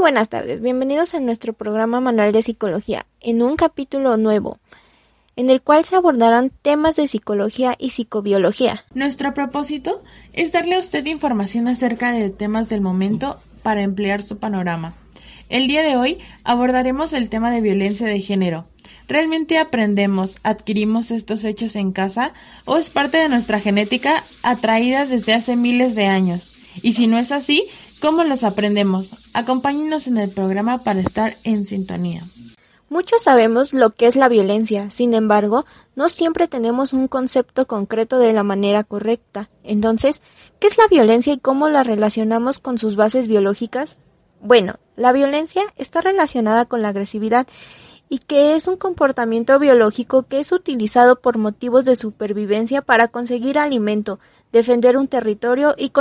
buenas tardes, bienvenidos a nuestro programa Manual de Psicología, en un capítulo nuevo, en el cual se abordarán temas de psicología y psicobiología. Nuestro propósito es darle a usted información acerca de temas del momento para emplear su panorama. El día de hoy abordaremos el tema de violencia de género. ¿Realmente aprendemos, adquirimos estos hechos en casa o es parte de nuestra genética atraída desde hace miles de años? Y si no es así, ¿cómo los aprendemos? Acompáñenos en el programa para estar en sintonía. Muchos sabemos lo que es la violencia, sin embargo, no siempre tenemos un concepto concreto de la manera correcta. Entonces, ¿qué es la violencia y cómo la relacionamos con sus bases biológicas? Bueno, la violencia está relacionada con la agresividad y que es un comportamiento biológico que es utilizado por motivos de supervivencia para conseguir alimento, defender un territorio y,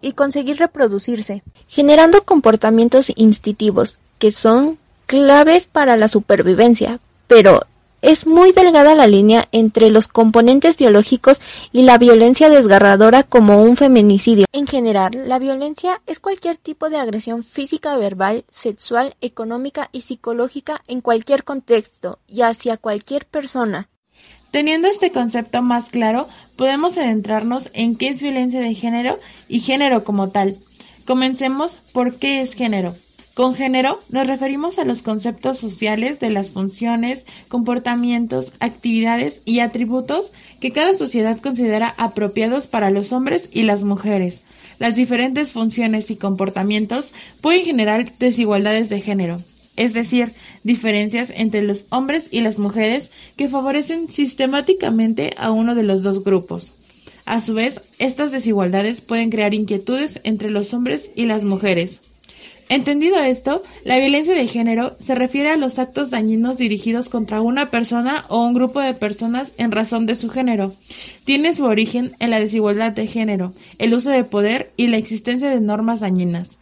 y, conseguir reproducirse, generando comportamientos instintivos que son claves para la supervivencia, pero es muy delgada la línea entre los componentes biológicos y la violencia desgarradora como un feminicidio. En general, la violencia es cualquier tipo de agresión física, verbal, sexual, económica y psicológica en cualquier contexto y hacia cualquier persona. Teniendo este concepto más claro, podemos adentrarnos en qué es violencia de género y género como tal. Comencemos por qué es género. Con género nos referimos a los conceptos sociales de las funciones, comportamientos, actividades y atributos que cada sociedad considera apropiados para los hombres y las mujeres. Las diferentes funciones y comportamientos pueden generar desigualdades de género, es decir, diferencias entre los hombres y las mujeres que favorecen sistemáticamente a uno de los dos grupos. A su vez, estas desigualdades pueden crear inquietudes entre los hombres y las mujeres. Entendido esto, la violencia de género se refiere a los actos dañinos dirigidos contra una persona o un grupo de personas en razón de su género. Tiene su origen en la desigualdad de género, el uso de poder y la existencia de normas dañinas.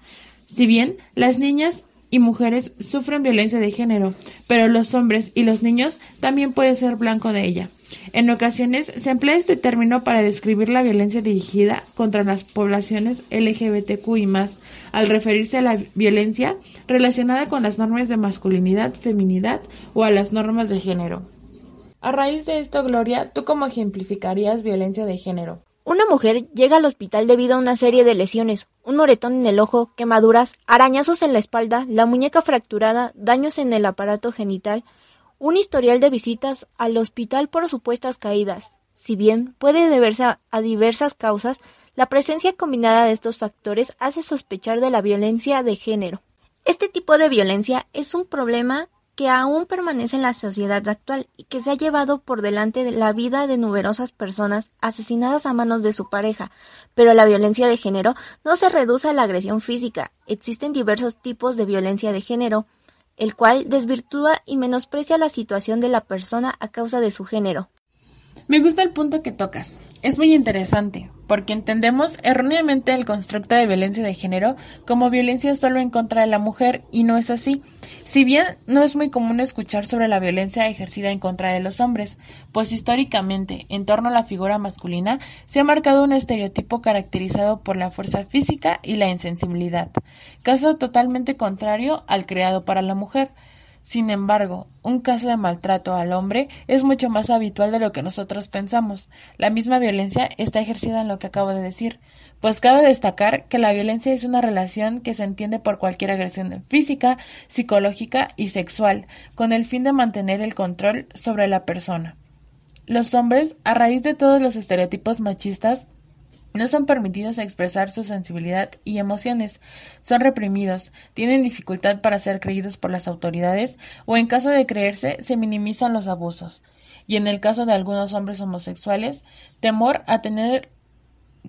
Si bien las niñas y mujeres sufren violencia de género, pero los hombres y los niños también pueden ser blanco de ella. En ocasiones se emplea este término para describir la violencia dirigida contra las poblaciones LGBTQ y más, al referirse a la violencia relacionada con las normas de masculinidad, feminidad o a las normas de género. A raíz de esto, Gloria, ¿tú cómo ejemplificarías violencia de género? Una mujer llega al hospital debido a una serie de lesiones, un moretón en el ojo, quemaduras, arañazos en la espalda, la muñeca fracturada, daños en el aparato genital, un historial de visitas al hospital por supuestas caídas. Si bien puede deberse a, diversas causas, la presencia combinada de estos factores hace sospechar de la violencia de género. Este tipo de violencia es un problema que aún permanece en la sociedad actual y que se ha llevado por delante de la vida de numerosas personas asesinadas a manos de su pareja. Pero la violencia de género no se reduce a la agresión física. Existen diversos tipos de violencia de género, el cual desvirtúa y menosprecia la situación de la persona a causa de su género. Me gusta el punto que tocas. Es muy interesante, porque entendemos erróneamente el constructo de violencia de género como violencia solo en contra de la mujer, y no es así. Si bien no es muy común escuchar sobre la violencia ejercida en contra de los hombres, pues históricamente, en torno a la figura masculina, se ha marcado un estereotipo caracterizado por la fuerza física y la insensibilidad, caso totalmente contrario al creado para la mujer. Sin embargo, un caso de maltrato al hombre es mucho más habitual de lo que nosotros pensamos. La misma violencia está ejercida en lo que acabo de decir, pues cabe destacar que la violencia es una relación que se entiende por cualquier agresión física, psicológica y sexual, con el fin de mantener el control sobre la persona. Los hombres, a raíz de todos los estereotipos machistas, no son permitidos expresar su sensibilidad y emociones, son reprimidos, tienen dificultad para ser creídos por las autoridades o en caso de creerse se minimizan los abusos. Y en el caso de algunos hombres homosexuales, temor a tener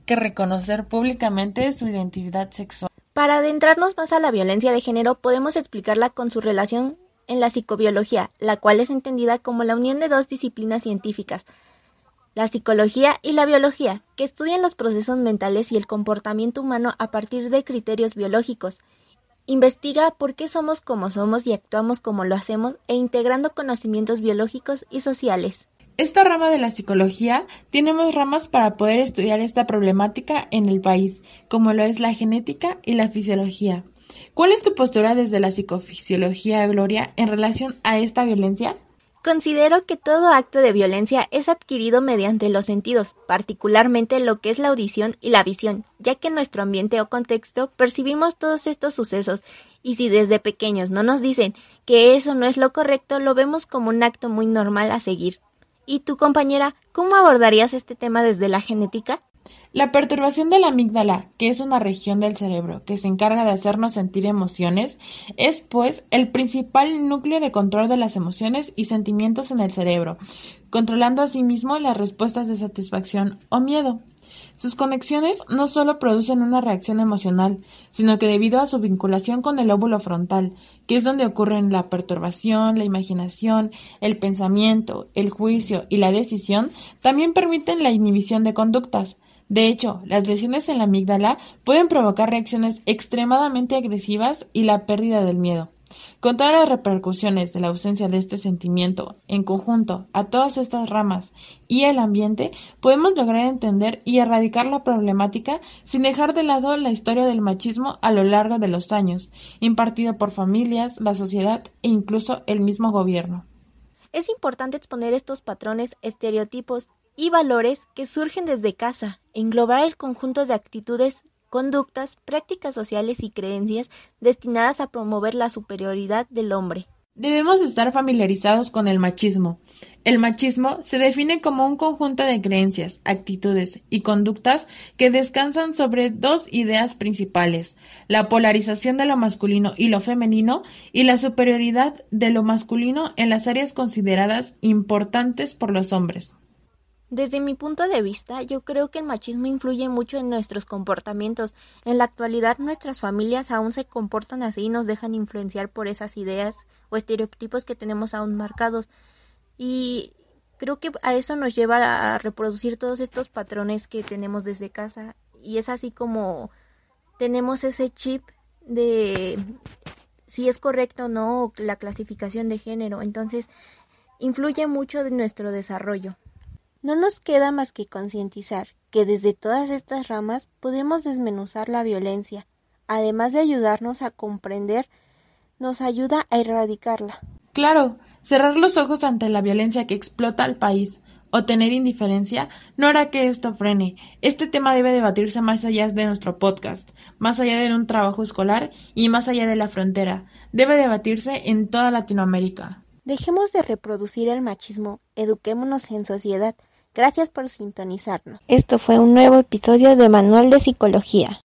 que reconocer públicamente su identidad sexual. Para adentrarnos más a la violencia de género, podemos explicarla con su relación en la psicobiología, la cual es entendida como la unión de dos disciplinas científicas, la psicología y la biología, que estudian los procesos mentales y el comportamiento humano a partir de criterios biológicos. Investiga por qué somos como somos y actuamos como lo hacemos e integrando conocimientos biológicos y sociales. Esta rama de la psicología tiene ramas para poder estudiar esta problemática en el país, como lo es la genética y la fisiología. ¿Cuál es tu postura desde la psicofisiología, Gloria, en relación a esta violencia? Considero que todo acto de violencia es adquirido mediante los sentidos, particularmente lo que es la audición y la visión, ya que en nuestro ambiente o contexto percibimos todos estos sucesos y si desde pequeños no nos dicen que eso no es lo correcto, lo vemos como un acto muy normal a seguir. ¿Y tu compañera, cómo abordarías este tema desde la genética? La perturbación de la amígdala, que es una región del cerebro que se encarga de hacernos sentir emociones, es pues el principal núcleo de control de las emociones y sentimientos en el cerebro, controlando asimismo las respuestas de satisfacción o miedo. Sus conexiones no solo producen una reacción emocional, sino que debido a su vinculación con el óvulo frontal, que es donde ocurren la perturbación, la imaginación, el pensamiento, el juicio y la decisión, también permiten la inhibición de conductas, de hecho, las lesiones en la amígdala pueden provocar reacciones extremadamente agresivas y la pérdida del miedo. Con todas las repercusiones de la ausencia de este sentimiento, en conjunto a todas estas ramas y el ambiente, podemos lograr entender y erradicar la problemática sin dejar de lado la historia del machismo a lo largo de los años, impartido por familias, la sociedad e incluso el mismo gobierno. Es importante exponer estos patrones, estereotipos y valores que surgen desde casa, englobar el conjunto de actitudes, conductas, prácticas sociales y creencias destinadas a promover la superioridad del hombre. Debemos estar familiarizados con el machismo. El machismo se define como un conjunto de creencias, actitudes y conductas que descansan sobre dos ideas principales, la polarización de lo masculino y lo femenino y la superioridad de lo masculino en las áreas consideradas importantes por los hombres. Desde mi punto de vista, yo creo que el machismo influye mucho en nuestros comportamientos. En la actualidad, nuestras familias aún se comportan así y nos dejan influenciar por esas ideas o estereotipos que tenemos aún marcados. Y creo que a eso nos lleva a reproducir todos estos patrones que tenemos desde casa. Y es así como tenemos ese chip de si es correcto o no la clasificación de género. Entonces, influye mucho de nuestro desarrollo. No nos queda más que concientizar que desde todas estas ramas podemos desmenuzar la violencia, además de ayudarnos a comprender, nos ayuda a erradicarla. Claro, cerrar los ojos ante la violencia que explota al país o tener indiferencia no hará que esto frene. Este tema debe debatirse más allá de nuestro podcast, más allá de un trabajo escolar y más allá de la frontera. Debe debatirse en toda Latinoamérica. Dejemos de reproducir el machismo, eduquémonos en sociedad, Gracias por sintonizarnos. Esto fue un nuevo episodio de Manual de Psicología.